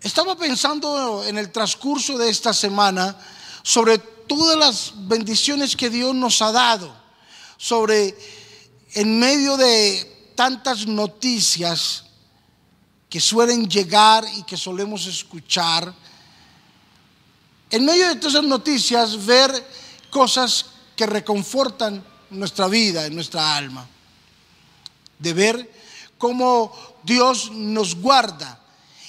Estaba pensando en el transcurso de esta semana sobre todas las bendiciones que Dios nos ha dado, sobre en medio de tantas noticias que suelen llegar y que solemos escuchar, en medio de todas esas noticias ver cosas que reconfortan nuestra vida, nuestra alma, de ver cómo Dios nos guarda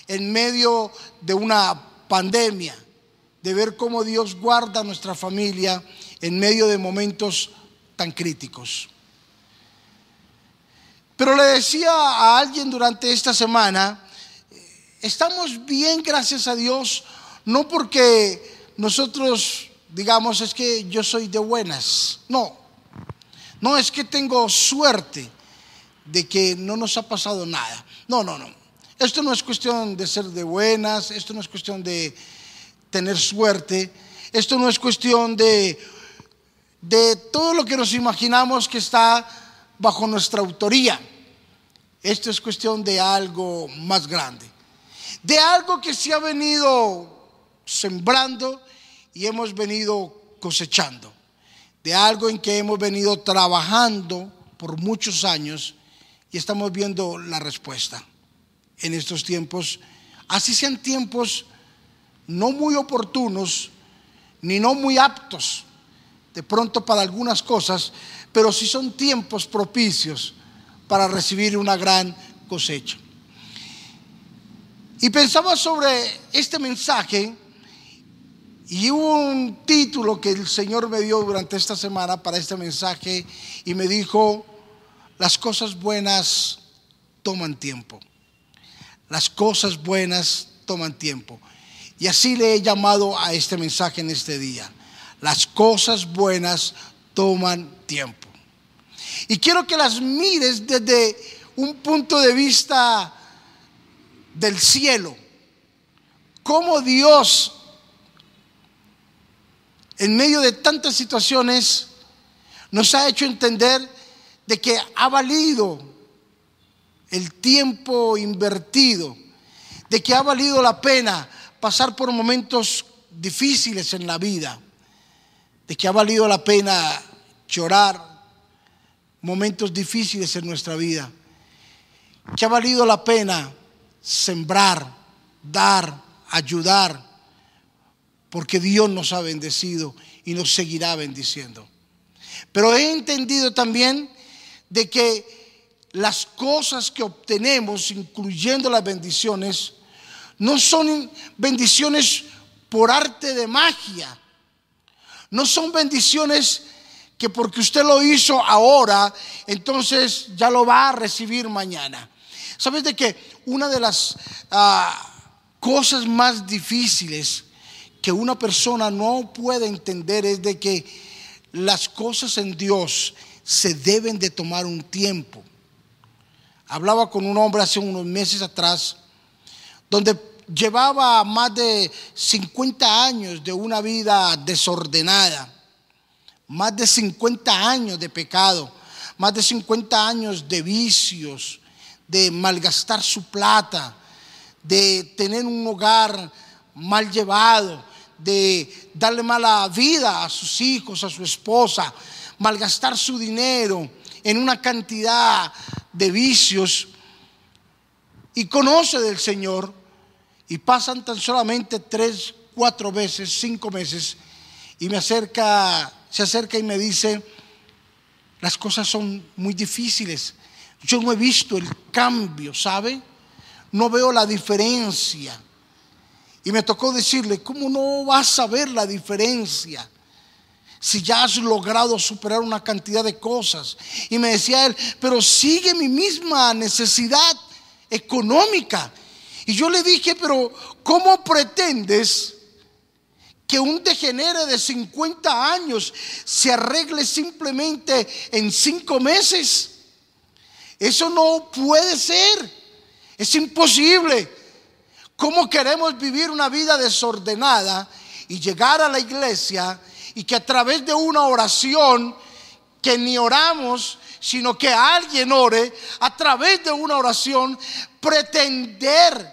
en medio de una pandemia, de ver cómo Dios guarda a nuestra familia en medio de momentos tan críticos. Pero le decía a alguien durante esta semana, estamos bien, gracias a Dios, no porque nosotros digamos es que yo soy de buenas, no, no es que tengo suerte de que no nos ha pasado nada, no, no, no, esto no es cuestión de ser de buenas, esto no es cuestión de tener suerte, esto no es cuestión de, todo lo que nos imaginamos que está bajo nuestra autoría. Esto es cuestión de algo más grande, de algo que se ha venido sembrando y hemos venido cosechando, de algo en que hemos venido trabajando por muchos años y estamos viendo la respuesta en estos tiempos, así sean tiempos no muy oportunos, ni no muy aptos, de pronto para algunas cosas, pero sí son tiempos propicios para recibir una gran cosecha. Y pensaba sobre este mensaje y hubo un título que el Señor me dio durante esta semana para este mensaje y me dijo, las cosas buenas toman tiempo. Las cosas buenas toman tiempo. Y así le he llamado a este mensaje en este día. Las cosas buenas toman tiempo. Y quiero que las mires desde un punto de vista del cielo. Cómo Dios, en medio de tantas situaciones, nos ha hecho entender de que ha valido el tiempo invertido, de que ha valido la pena pasar por momentos difíciles en la vida, de que ha valido la pena llorar momentos difíciles en nuestra vida, que ha valido la pena sembrar, dar, ayudar, porque Dios nos ha bendecido y nos seguirá bendiciendo. Pero he entendido también de que las cosas que obtenemos, incluyendo las bendiciones, no son bendiciones por arte de magia. No son bendiciones que porque usted lo hizo ahora, entonces ya lo va a recibir mañana. ¿Sabes de que una de las ah, cosas más difíciles que una persona no puede entender es de que las cosas en Dios se deben de tomar un tiempo. Hablaba con un hombre hace unos meses atrás, donde llevaba más de 50 años de una vida desordenada, más de 50 años de pecado, más de 50 años de vicios, de malgastar su plata, de tener un hogar mal llevado, de darle mala vida a sus hijos, a su esposa, malgastar su dinero en una cantidad de vicios y conoce del Señor y pasan tan solamente tres, cuatro veces, cinco meses y me acerca, se acerca y me dice, las cosas son muy difíciles. Yo no he visto el cambio, ¿sabe? No veo la diferencia. Y me tocó decirle, ¿cómo no vas a ver la diferencia? Si ya has logrado superar una cantidad de cosas. Y me decía él, pero sigue mi misma necesidad económica. Y yo le dije, pero ¿cómo pretendes que un degenere de 50 años se arregle simplemente en cinco meses? Eso no puede ser. Es imposible. ¿Cómo queremos vivir una vida desordenada y llegar a la iglesia y que a través de una oración que ni oramos, sino que alguien ore, a través de una oración, pretender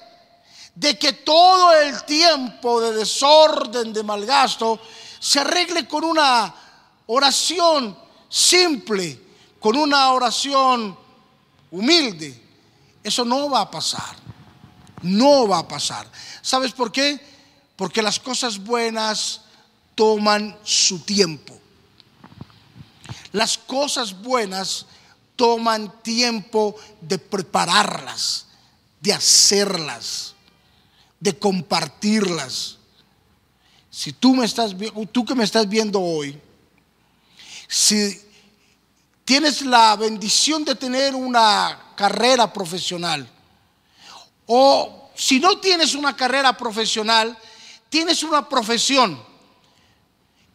de que todo el tiempo de desorden, de malgasto, se arregle con una oración simple, con una oración humilde. Eso no va a pasar. No va a pasar. ¿Sabes por qué? Porque las cosas buenas toman su tiempo. Las cosas buenas toman tiempo de prepararlas, de hacerlas, de compartirlas. Si tú me estás tú que me estás viendo hoy, si tienes la bendición de tener una carrera profesional o si no tienes una carrera profesional, tienes una profesión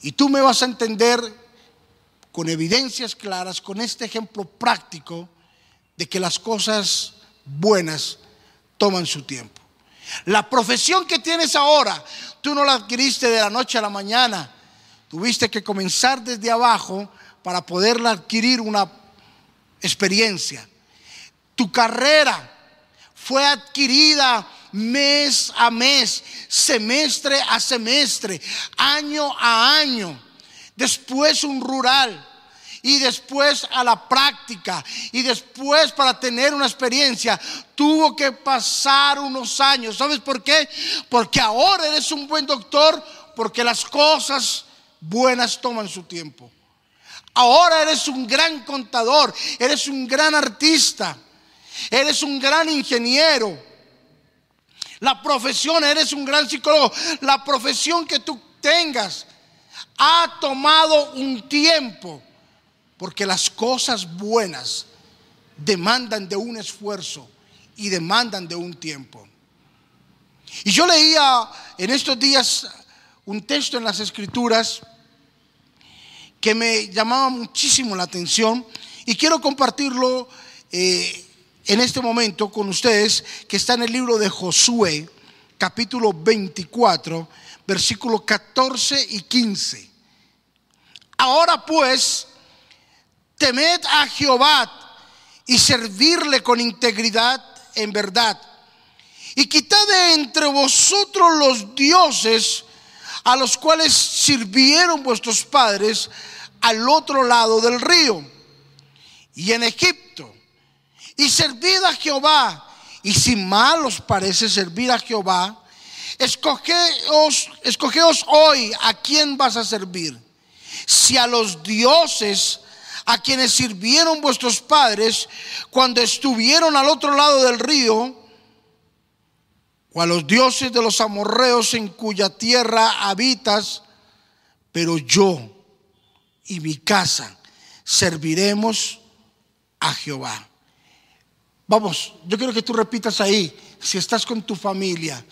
y tú me vas a entender con evidencias claras, con este ejemplo práctico de que las cosas buenas toman su tiempo. La profesión que tienes ahora, tú no la adquiriste de la noche a la mañana. Tuviste que comenzar desde abajo para poderla adquirir una experiencia. Tu carrera fue adquirida mes a mes, semestre a semestre, año a año. Después un rural y después a la práctica y después para tener una experiencia tuvo que pasar unos años. ¿Sabes por qué? Porque ahora eres un buen doctor porque las cosas buenas toman su tiempo. Ahora eres un gran contador, eres un gran artista, eres un gran ingeniero. La profesión, eres un gran psicólogo. La profesión que tú tengas ha tomado un tiempo porque las cosas buenas demandan de un esfuerzo y demandan de un tiempo. Y yo leía en estos días un texto en las escrituras que me llamaba muchísimo la atención y quiero compartirlo eh, en este momento con ustedes, que está en el libro de Josué, capítulo 24, versículos 14 y 15. Ahora pues, temed a Jehová y servirle con integridad en verdad. Y quitad de entre vosotros los dioses a los cuales sirvieron vuestros padres al otro lado del río y en Egipto. Y servid a Jehová. Y si mal os parece servir a Jehová, escogeos, escogeos hoy a quién vas a servir. Si a los dioses a quienes sirvieron vuestros padres cuando estuvieron al otro lado del río, o a los dioses de los amorreos en cuya tierra habitas, pero yo y mi casa serviremos a Jehová. Vamos, yo quiero que tú repitas ahí, si estás con tu familia,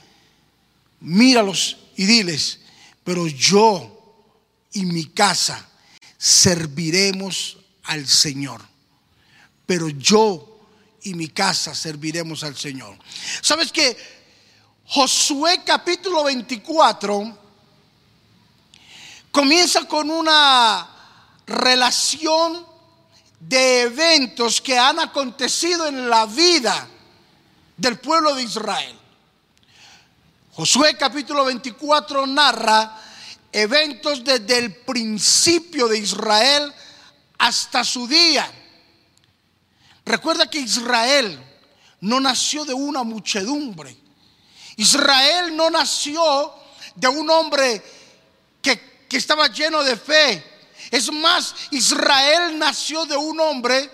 míralos y diles, pero yo y mi casa serviremos al Señor. Pero yo y mi casa serviremos al Señor. ¿Sabes que Josué capítulo 24 comienza con una relación de eventos que han acontecido en la vida del pueblo de Israel. Josué capítulo 24 narra eventos desde el principio de Israel hasta su día. Recuerda que Israel no nació de una muchedumbre. Israel no nació de un hombre que, estaba lleno de fe. Es más, Israel nació de un hombre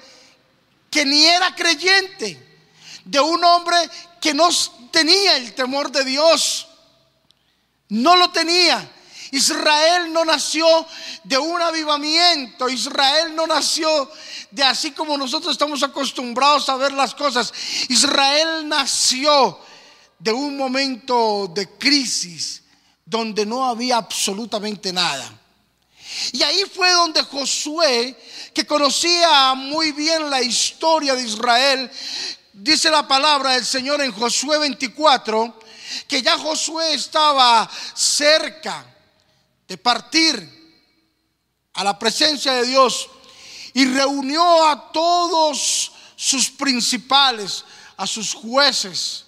que ni era creyente, de un hombre que no tenía el temor de Dios. No lo tenía. Israel no nació de un avivamiento. Israel no nació de así como nosotros estamos acostumbrados a ver las cosas. Israel nació de un momento de crisis donde no había absolutamente nada. Y ahí fue donde Josué, que conocía muy bien la historia de Israel, dice la palabra del Señor en Josué 24, que ya Josué estaba cerca de partir a la presencia de Dios y reunió a todos sus principales, a sus jueces,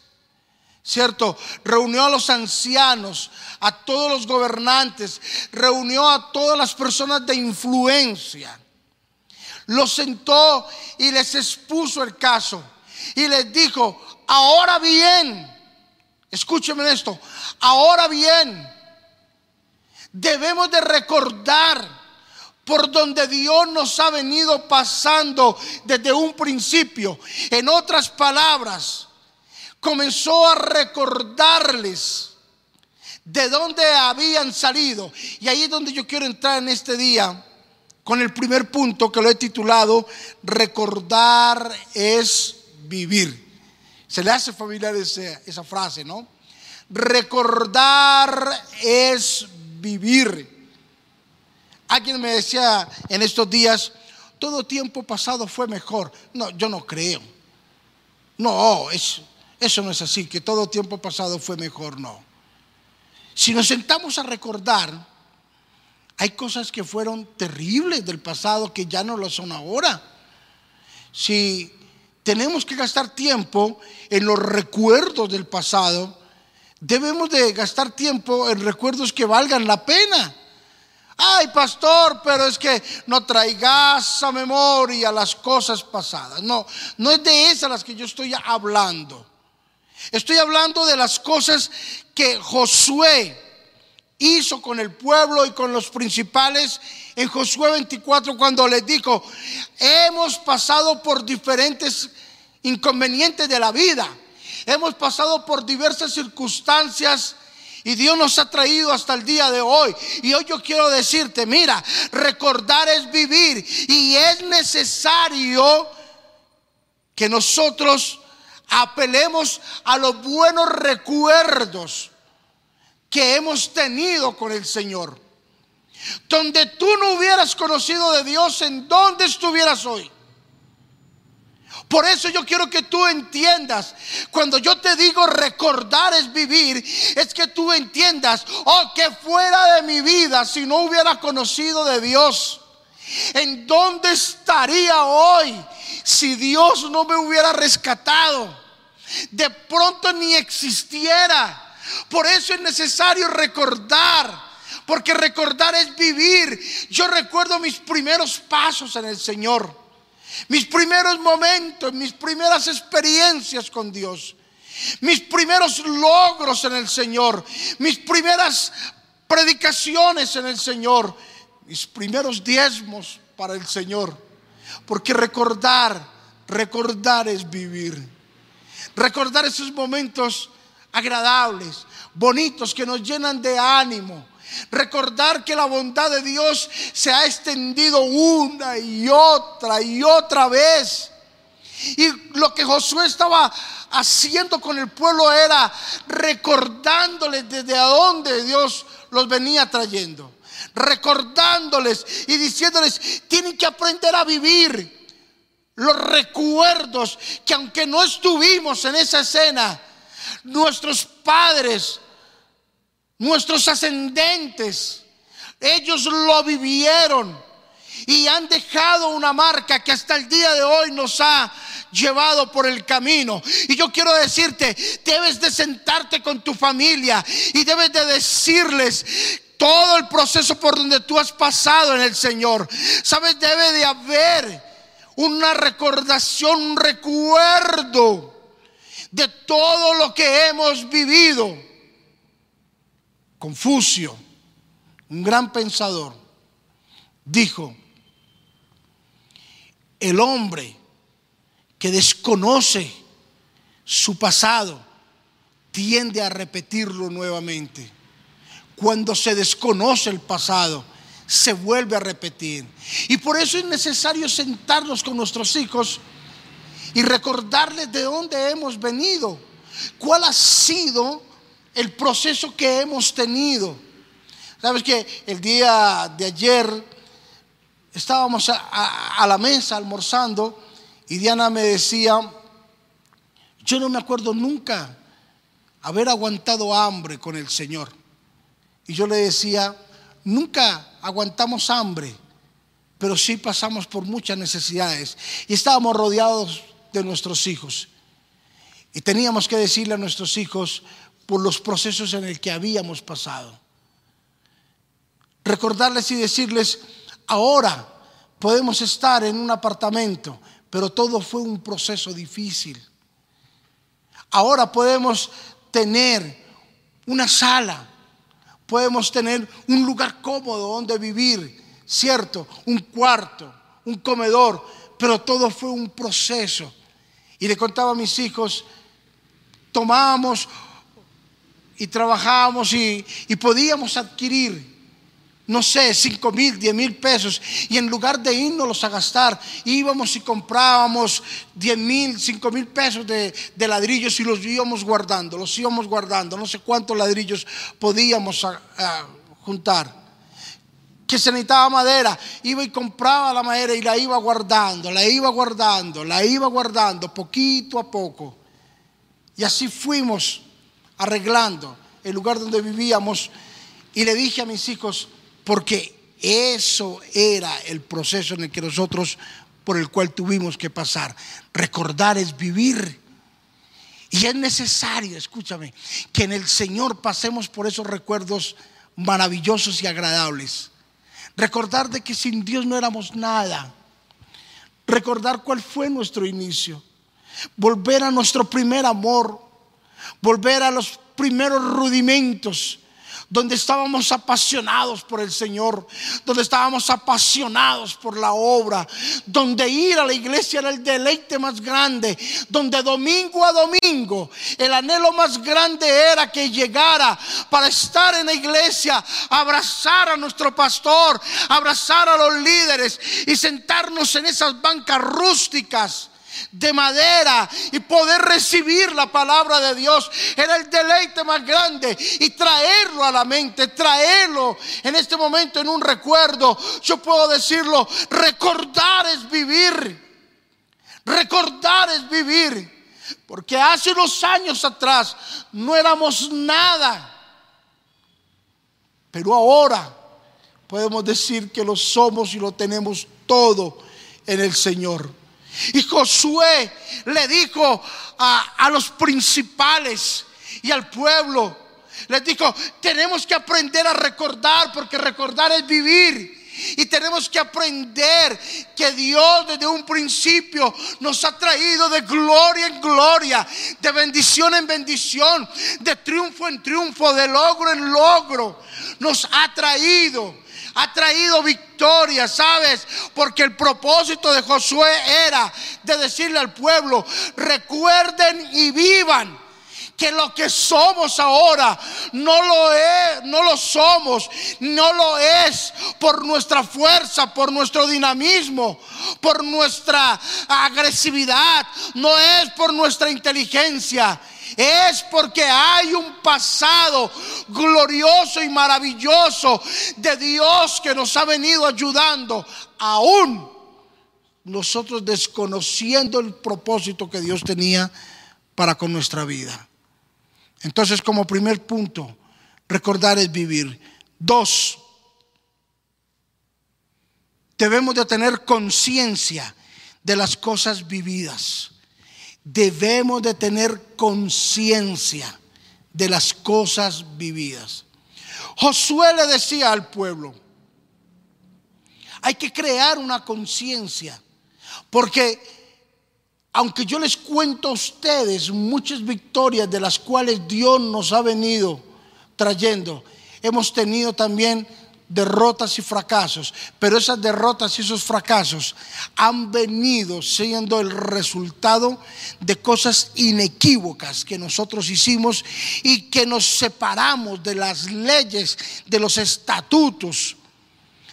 ¿cierto? Reunió a los ancianos, a todos los gobernantes, reunió a todas las personas de influencia. Los sentó y les expuso el caso. Y les dijo, ahora bien, escúcheme esto, ahora bien, debemos de recordar por donde Dios nos ha venido pasando desde un principio. En otras palabras, comenzó a recordarles de dónde habían salido. Y ahí es donde yo quiero entrar en este día con el primer punto que lo he titulado, recordar es vivir. Se le hace familiar esa, frase, ¿no? Recordar es vivir. Alguien me decía en estos días, todo tiempo pasado fue mejor. No, yo no creo. No, es, eso no es así, que todo tiempo pasado fue mejor, no. Si nos sentamos a recordar, hay cosas que fueron terribles del pasado que ya no lo son ahora. Si tenemos que gastar tiempo en los recuerdos del pasado, debemos de gastar tiempo en recuerdos que valgan la pena. Ay, pastor, pero es que no traigas a memoria las cosas pasadas. No, no es de esas las que yo estoy hablando. Estoy hablando de las cosas que Josué hizo con el pueblo y con los principales en Josué 24 cuando les dijo, hemos pasado por diferentes inconvenientes de la vida, hemos pasado por diversas circunstancias y Dios nos ha traído hasta el día de hoy. Y hoy yo quiero decirte, mira, recordar es vivir y es necesario que nosotros apelemos a los buenos recuerdos que hemos tenido con el Señor. Donde tú no hubieras conocido de Dios, ¿en dónde estuvieras hoy? Por eso yo quiero que tú entiendas, cuando yo te digo recordar es vivir, es que tú entiendas, oh, que fuera de mi vida si no hubiera conocido de Dios. ¿En dónde estaría hoy si Dios no me hubiera rescatado? De pronto ni existiera. Por eso es necesario recordar. Porque recordar es vivir. Yo recuerdo mis primeros pasos en el Señor. Mis primeros momentos, mis primeras experiencias con Dios. Mis primeros logros en el Señor. Mis primeras predicaciones en el Señor. Mis primeros diezmos para el Señor. Porque recordar, recordar es vivir. Recordar esos momentos agradables, bonitos, que nos llenan de ánimo. Recordar que la bondad de Dios se ha extendido una y otra y otra vez. Y lo que Josué estaba haciendo con el pueblo era recordándoles desde a dónde Dios los venía trayendo. Recordándoles y diciéndoles, tienen que aprender a vivir los recuerdos que aunque no estuvimos en esa escena, nuestros padres, nuestros ascendentes, ellos lo vivieron y han dejado una marca que hasta el día de hoy nos ha llevado por el camino. Y yo quiero decirte, debes de sentarte con tu familia y debes de decirles todo el proceso por donde tú has pasado en el Señor. Sabes, debe de haber una recordación, un recuerdo de todo lo que hemos vivido. Confucio, un gran pensador, dijo, el hombre que desconoce su pasado tiende a repetirlo nuevamente. Cuando se desconoce el pasado, se vuelve a repetir. Y por eso es necesario sentarnos con nuestros hijos y recordarles de dónde hemos venido, cuál ha sido el proceso que hemos tenido. Sabes que el día de ayer estábamos a, la mesa almorzando y Diana me decía, yo no me acuerdo nunca haber aguantado hambre con el Señor. Y yo le decía, nunca aguantamos hambre, pero sí pasamos por muchas necesidades. Y estábamos rodeados de nuestros hijos. Y teníamos que decirle a nuestros hijos por los procesos en el que habíamos pasado. Recordarles y decirles, ahora podemos estar en un apartamento, pero todo fue un proceso difícil. Ahora podemos tener una sala, podemos tener un lugar cómodo donde vivir, ¿cierto? Un cuarto, un comedor, pero todo fue un proceso. Y le contaba a mis hijos, tomábamos y trabajábamos y, y podíamos adquirir no sé, cinco mil, diez mil pesos. Y en lugar de irnos a gastar, íbamos y comprábamos diez mil, cinco mil pesos de, ladrillos y los íbamos guardando, los íbamos guardando. No sé cuántos ladrillos podíamos juntar. Que se necesitaba madera, iba y compraba la madera y la iba guardando, la iba guardando, la iba guardando, poquito a poco. Y así fuimos arreglando el lugar donde vivíamos. Y le dije a mis hijos, porque eso era el proceso en el que nosotros, por el cual tuvimos que pasar. Recordar es vivir. Y es necesario, escúchame, que en el Señor pasemos por esos recuerdos maravillosos y agradables. Recordar de que sin Dios no éramos nada. Recordar cuál fue nuestro inicio. Volver a nuestro primer amor. Volver a los primeros rudimentos donde estábamos apasionados por el Señor, donde estábamos apasionados por la obra, donde ir a la iglesia era el deleite más grande, donde domingo a domingo el anhelo más grande era que llegara para estar en la iglesia, abrazar a nuestro pastor, abrazar a los líderes y sentarnos en esas bancas rústicas de madera y poder recibir la palabra de Dios era el deleite más grande y traerlo a la mente, traerlo en este momento en un recuerdo. Yo puedo decirlo, recordar es vivir. Recordar es vivir. Porque hace unos años atrás no éramos nada. Pero ahora podemos decir que lo somos y lo tenemos todo en el Señor. Y Josué le dijo a, los principales y al pueblo, les dijo, tenemos que aprender a recordar porque recordar es vivir. Y tenemos que aprender que Dios desde un principio nos ha traído de gloria en gloria, de bendición en bendición, de triunfo en triunfo, de logro en logro. Nos ha traído ha traído victoria, ¿sabes? Porque el propósito de Josué era de decirle al pueblo, recuerden y vivan que lo que somos ahora no lo es, no lo somos, no lo es por nuestra fuerza, por nuestro dinamismo, por nuestra agresividad, no es por nuestra inteligencia, es porque hay un pasado glorioso y maravilloso de Dios que nos ha venido ayudando, aún nosotros desconociendo el propósito que Dios tenía para con nuestra vida. Entonces, como primer punto, recordar es vivir. Dos, debemos de tener conciencia de las cosas vividas debemos de tener conciencia de las cosas vividas. Josué le decía al pueblo, hay que crear una conciencia, porque aunque yo les cuento a ustedes muchas victorias de las cuales Dios nos ha venido trayendo, hemos tenido también derrotas y fracasos, pero esas derrotas y esos fracasos han venido siendo el resultado de cosas inequívocas que nosotros hicimos y que nos separamos de las leyes, de los estatutos,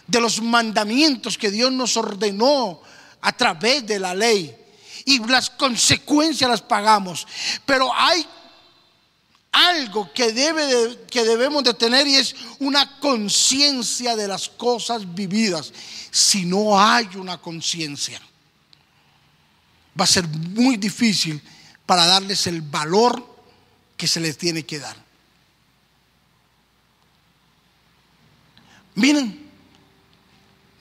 de los mandamientos que Dios nos ordenó a través de la ley. Y las consecuencias las pagamos. Pero hay algo que, debe que debemos de tener y es una conciencia de las cosas vividas. Si no hay una conciencia, va a ser muy difícil para darles el valor que se les tiene que dar. Miren,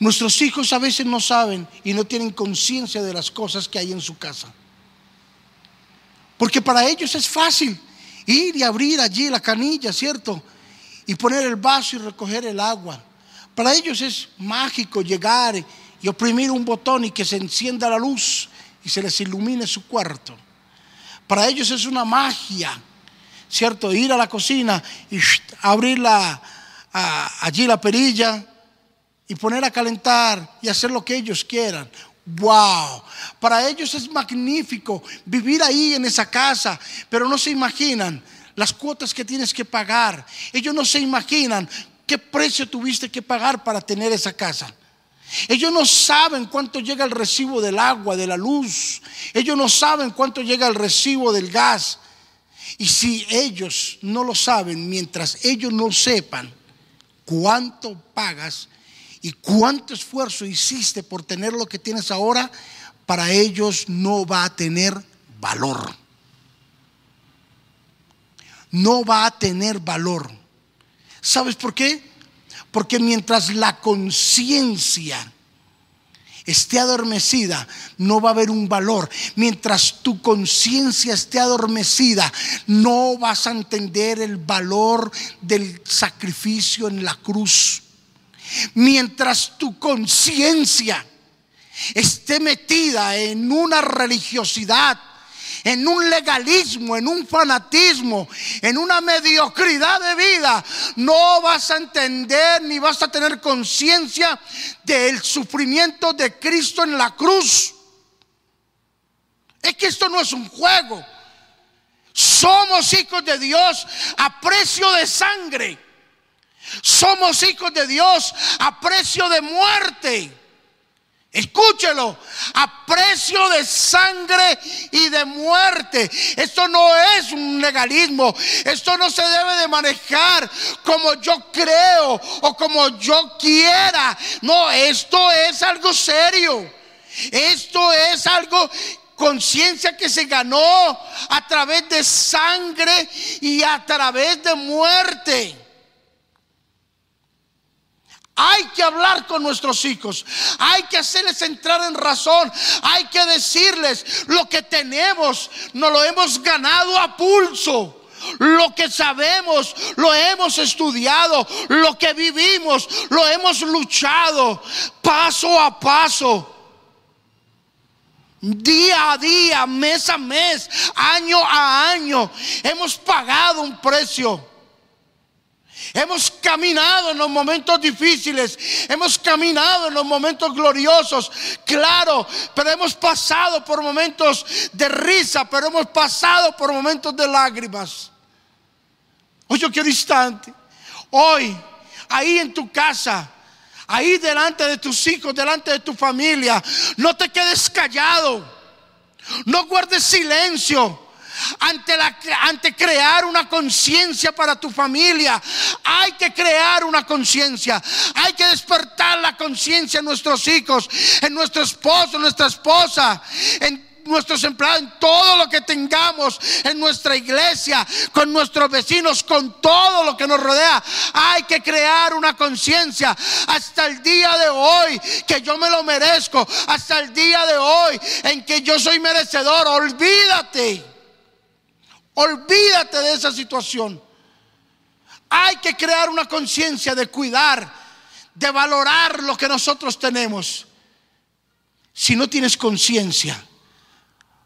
nuestros hijos a veces no saben y no tienen conciencia de las cosas que hay en su casa. Porque para ellos es fácil ir y abrir allí la canilla, ¿cierto? Y poner el vaso y recoger el agua. Para ellos es mágico llegar y oprimir un botón y que se encienda la luz y se les ilumine su cuarto. Para ellos es una magia, ¿cierto? Ir a la cocina y abrir allí la perilla y poner a calentar y hacer lo que ellos quieran. Wow, para ellos es magnífico vivir ahí en esa casa, pero no se imaginan las cuotas que tienes que pagar. Ellos no se imaginan qué precio tuviste que pagar para tener esa casa. Ellos no saben cuánto llega el recibo del agua, de la luz. Ellos no saben cuánto llega el recibo del gas. Y si ellos no lo saben, mientras ellos no sepan cuánto pagas y cuánto esfuerzo hiciste por tener lo que tienes ahora, para ellos no va a tener valor. No va a tener valor. ¿Sabes por qué? Porque mientras la conciencia esté adormecida, no va a haber un valor. Mientras tu conciencia esté adormecida, no vas a entender el valor del sacrificio en la cruz. Mientras tu conciencia esté metida en una religiosidad, en un legalismo, en un fanatismo, en una mediocridad de vida, no vas a entender ni vas a tener conciencia del sufrimiento de Cristo en la cruz. Es que esto no es un juego. Somos hijos de Dios a precio de sangre. Somos hijos de Dios a precio de muerte. Escúchelo, a precio de sangre y de muerte. Esto no es un legalismo. Esto no se debe de manejar como yo creo o como yo quiera. No, esto es algo serio. Esto es algo conciencia que se ganó a través de sangre y a través de muerte. Hay que hablar con nuestros hijos. Hay que hacerles entrar en razón. Hay que decirles lo que tenemos. No lo hemos ganado a pulso. Lo que sabemos, lo hemos estudiado. Lo que vivimos, lo hemos luchado paso a paso. Día a día, mes a mes, año a año, hemos pagado un precio. Hemos caminado en los momentos difíciles, hemos caminado en los momentos gloriosos, claro, pero hemos pasado por momentos de risa, pero hemos pasado por momentos de lágrimas. Hoy yo quiero instante, hoy, ahí en tu casa, ahí delante de tus hijos, delante de tu familia, no te quedes callado, no guardes silencio ante, la, ante crear una conciencia para tu familia. Hay que crear una conciencia. Hay que despertar la conciencia en nuestros hijos, en nuestro esposo, en nuestra esposa, en nuestros empleados, en todo lo que tengamos, en nuestra iglesia, con nuestros vecinos, con todo lo que nos rodea. Hay que crear una conciencia hasta el día de hoy que yo me lo merezco, hasta el día de hoy en que yo soy merecedor. Olvídate Olvídate de esa situación. Hay que crear una conciencia de cuidar, de valorar lo que nosotros tenemos. Si no tienes conciencia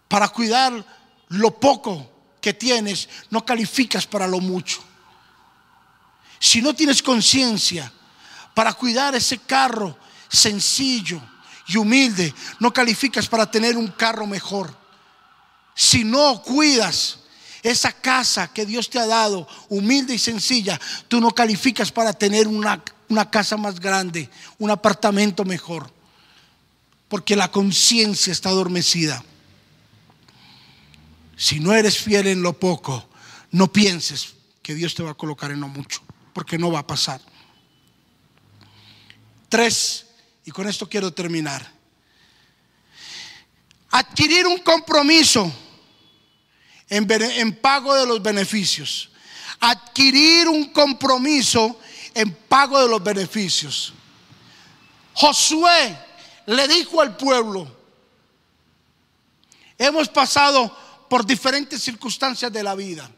para cuidar lo poco que tienes, no calificas para lo mucho. Si no tienes conciencia para cuidar ese carro sencillo y humilde, no calificas para tener un carro mejor. Si no cuidas esa casa que Dios te ha dado, humilde y sencilla, tú no calificas para tener una, una casa más grande, un apartamento mejor, porque la conciencia está adormecida. Si no eres fiel en lo poco, no pienses que Dios te va a colocar en lo mucho, porque no va a pasar. Tres, y con esto quiero terminar. Adquirir un compromiso en, pago de los beneficios. Adquirir un compromiso en pago de los beneficios. Josué le dijo al pueblo, hemos pasado por diferentes circunstancias de la vida.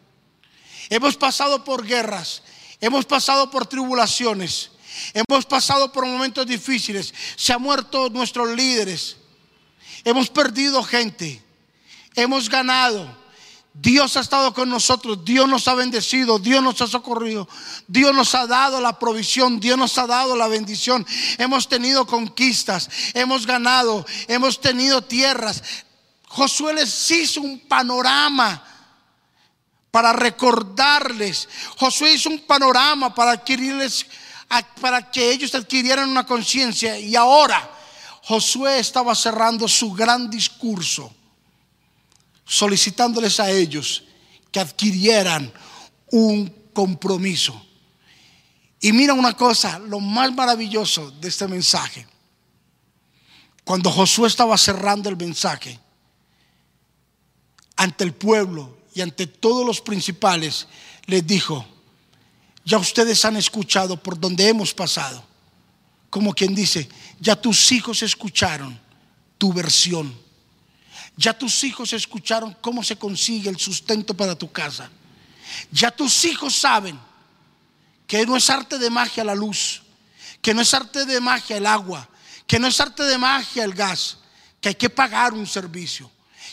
Hemos pasado por guerras, hemos pasado por tribulaciones, hemos pasado por momentos difíciles, se han muerto nuestros líderes, hemos perdido gente, hemos ganado. Dios ha estado con nosotros, Dios nos ha bendecido, Dios nos ha socorrido, Dios nos ha dado la provisión, Dios nos ha dado la bendición. Hemos tenido conquistas, hemos ganado, hemos tenido tierras. Josué les hizo un panorama para recordarles. Josué hizo un panorama para adquirirles, para que ellos adquirieran una conciencia. Y ahora Josué estaba cerrando su gran discurso solicitándoles a ellos que adquirieran un compromiso. Y mira una cosa, lo más maravilloso de este mensaje. Cuando Josué estaba cerrando el mensaje ante el pueblo y ante todos los principales, les dijo, ya ustedes han escuchado por donde hemos pasado. Como quien dice, ya tus hijos escucharon tu versión ya tus hijos escucharon cómo se consigue el sustento para tu casa. Ya tus hijos saben que no es arte de magia la luz, que no es arte de magia el agua, que no es arte de magia el gas, que hay que pagar un servicio.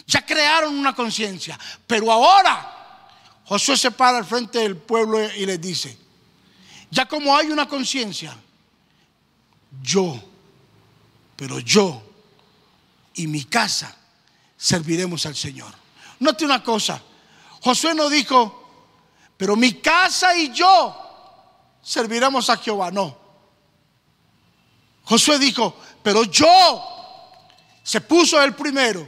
Ya crearon una conciencia, pero ahora Josué se para al frente del pueblo y les dice, ya como hay una conciencia, yo, pero yo y mi casa serviremos al Señor. Note una cosa, Josué no dijo, pero mi casa y yo serviremos a Jehová, no. Josué dijo, pero yo, se puso el primero,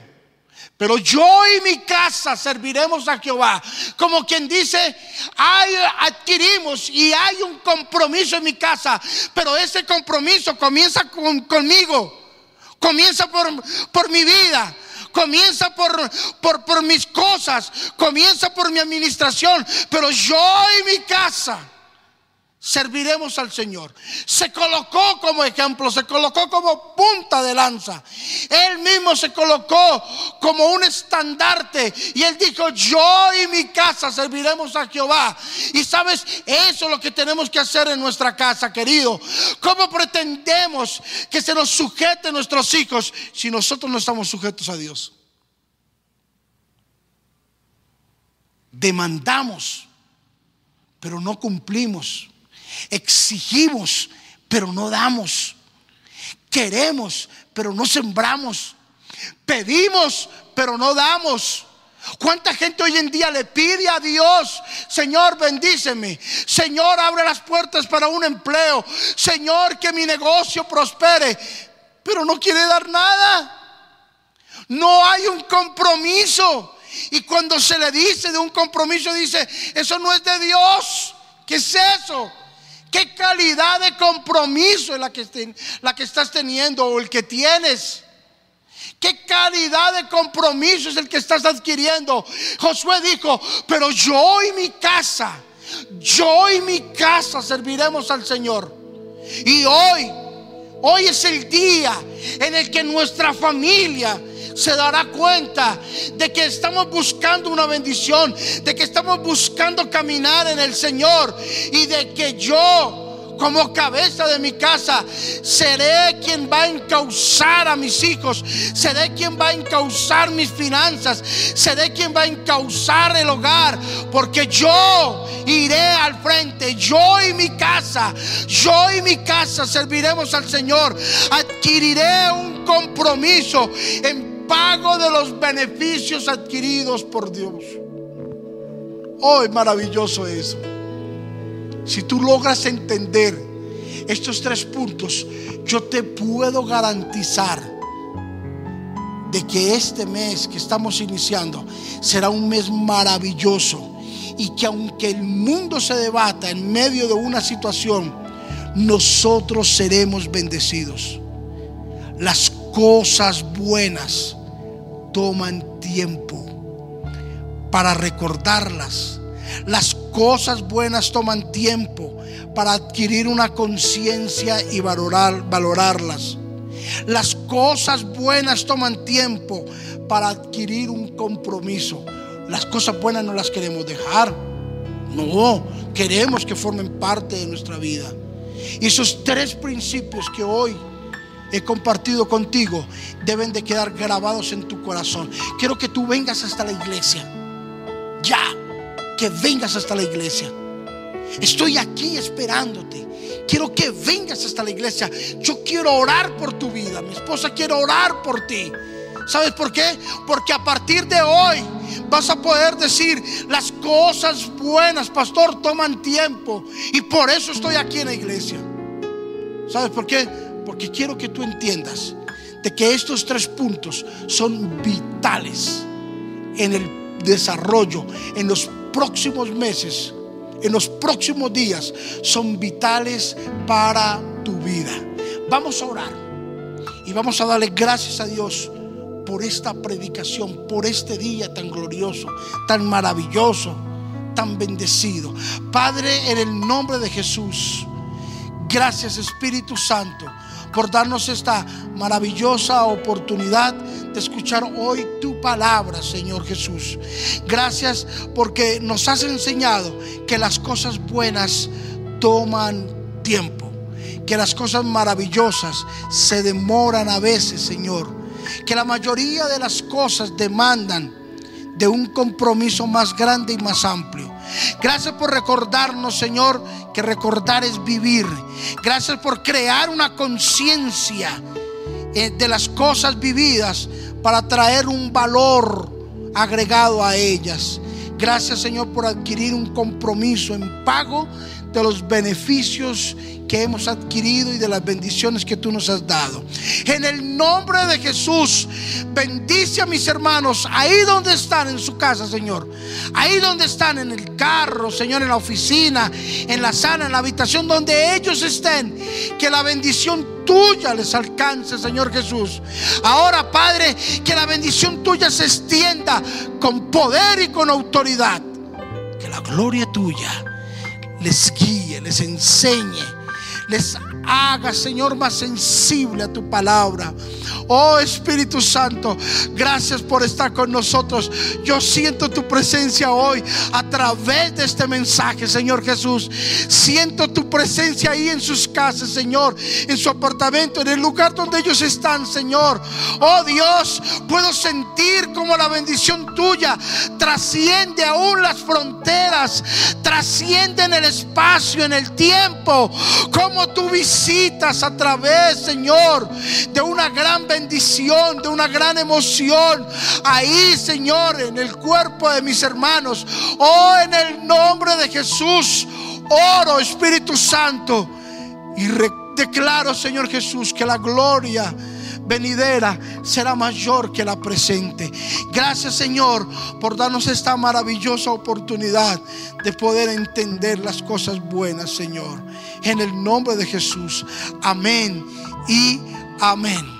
pero yo y mi casa serviremos a Jehová. Como quien dice, hay, adquirimos y hay un compromiso en mi casa, pero ese compromiso comienza conmigo, comienza por, por mi vida comienza por, por, mis cosas, comienza por mi administración, pero yo y mi casa serviremos al Señor. Se colocó como ejemplo, se colocó como punta de lanza. Él mismo se colocó como un estandarte y él dijo, yo y mi casa serviremos a Jehová. Y sabes, eso es lo que tenemos que hacer en nuestra casa, querido. ¿Cómo pretendemos que se nos sujeten nuestros hijos si nosotros no estamos sujetos a Dios? Demandamos, pero no cumplimos. Exigimos, pero no damos. Queremos, pero no sembramos. Pedimos, pero no damos. ¿Cuánta gente hoy en día le pide a Dios, Señor, bendíceme? Señor, abre las puertas para un empleo. Señor, que mi negocio prospere. Pero no quiere dar nada. No hay un compromiso. Y cuando se le dice de un compromiso, dice, eso no es de Dios. ¿Qué es eso? ¿Qué calidad de compromiso es la que, estás teniendo o el que tienes? ¿Qué calidad de compromiso es el que estás adquiriendo? Josué dijo, pero yo y mi casa, yo y mi casa serviremos al Señor. Y hoy, hoy es el día en el que nuestra familia se dará cuenta de que estamos buscando una bendición, de que estamos buscando caminar en el Señor y de que yo como cabeza de mi casa, seré quien va a encauzar a mis hijos, seré quien va a encauzar mis finanzas, seré quien va a encauzar el hogar, porque yo iré al frente, yo y mi casa, yo y mi casa serviremos al Señor, adquiriré un compromiso en pago de los beneficios adquiridos por Dios. Oh, es maravilloso eso. Si tú logras entender estos tres puntos, yo te puedo garantizar de que este mes que estamos iniciando será un mes maravilloso y que aunque el mundo se debata en medio de una situación, nosotros seremos bendecidos. Las cosas buenas toman tiempo para recordarlas. Las cosas buenas toman tiempo para adquirir una conciencia y valorar, valorarlas. Las cosas buenas toman tiempo para adquirir un compromiso. Las cosas buenas no las queremos dejar. No, queremos que formen parte de nuestra vida. Y esos tres principios que hoy he compartido contigo deben de quedar grabados en tu corazón. Quiero que tú vengas hasta la iglesia. Ya, que vengas hasta la iglesia. Estoy aquí esperándote. Quiero que vengas hasta la iglesia. Yo quiero orar por tu vida. Mi esposa quiere orar por ti. ¿Sabes por qué? Porque a partir de hoy vas a poder decir las cosas buenas, pastor, toman tiempo. Y por eso estoy aquí en la iglesia. ¿Sabes por qué? Porque quiero que tú entiendas de que estos tres puntos son vitales en el desarrollo, en los próximos meses, en los próximos días, son vitales para tu vida. Vamos a orar y vamos a darle gracias a Dios por esta predicación, por este día tan glorioso, tan maravilloso, tan bendecido. Padre, en el nombre de Jesús, gracias Espíritu Santo por darnos esta maravillosa oportunidad de escuchar hoy tu palabra, Señor Jesús. Gracias porque nos has enseñado que las cosas buenas toman tiempo, que las cosas maravillosas se demoran a veces, Señor que la mayoría de las cosas demandan de un compromiso más grande y más amplio. Gracias por recordarnos, Señor, que recordar es vivir. Gracias por crear una conciencia eh, de las cosas vividas para traer un valor agregado a ellas. Gracias, Señor, por adquirir un compromiso en pago de los beneficios que hemos adquirido y de las bendiciones que tú nos has dado. En el nombre de Jesús, bendice a mis hermanos ahí donde están en su casa, Señor. Ahí donde están en el carro, Señor, en la oficina, en la sala, en la habitación, donde ellos estén. Que la bendición tuya les alcance, Señor Jesús. Ahora, Padre, que la bendición tuya se extienda con poder y con autoridad. Que la gloria tuya les guíe, les enseñe les haga, Señor, más sensible a tu palabra. Oh Espíritu Santo, gracias por estar con nosotros. Yo siento tu presencia hoy a través de este mensaje, Señor Jesús. Siento tu presencia ahí en sus casas, Señor, en su apartamento, en el lugar donde ellos están, Señor. Oh Dios, puedo sentir como la bendición tuya trasciende aún las fronteras, trasciende en el espacio, en el tiempo, como tú visitas a través, Señor, de una gran bendición bendición, de una gran emoción ahí, Señor, en el cuerpo de mis hermanos. Oh, en el nombre de Jesús, oro, Espíritu Santo, y declaro, Señor Jesús, que la gloria venidera será mayor que la presente. Gracias Señor por darnos esta maravillosa oportunidad de poder entender las cosas buenas, Señor. En el nombre de Jesús. Amén y amén.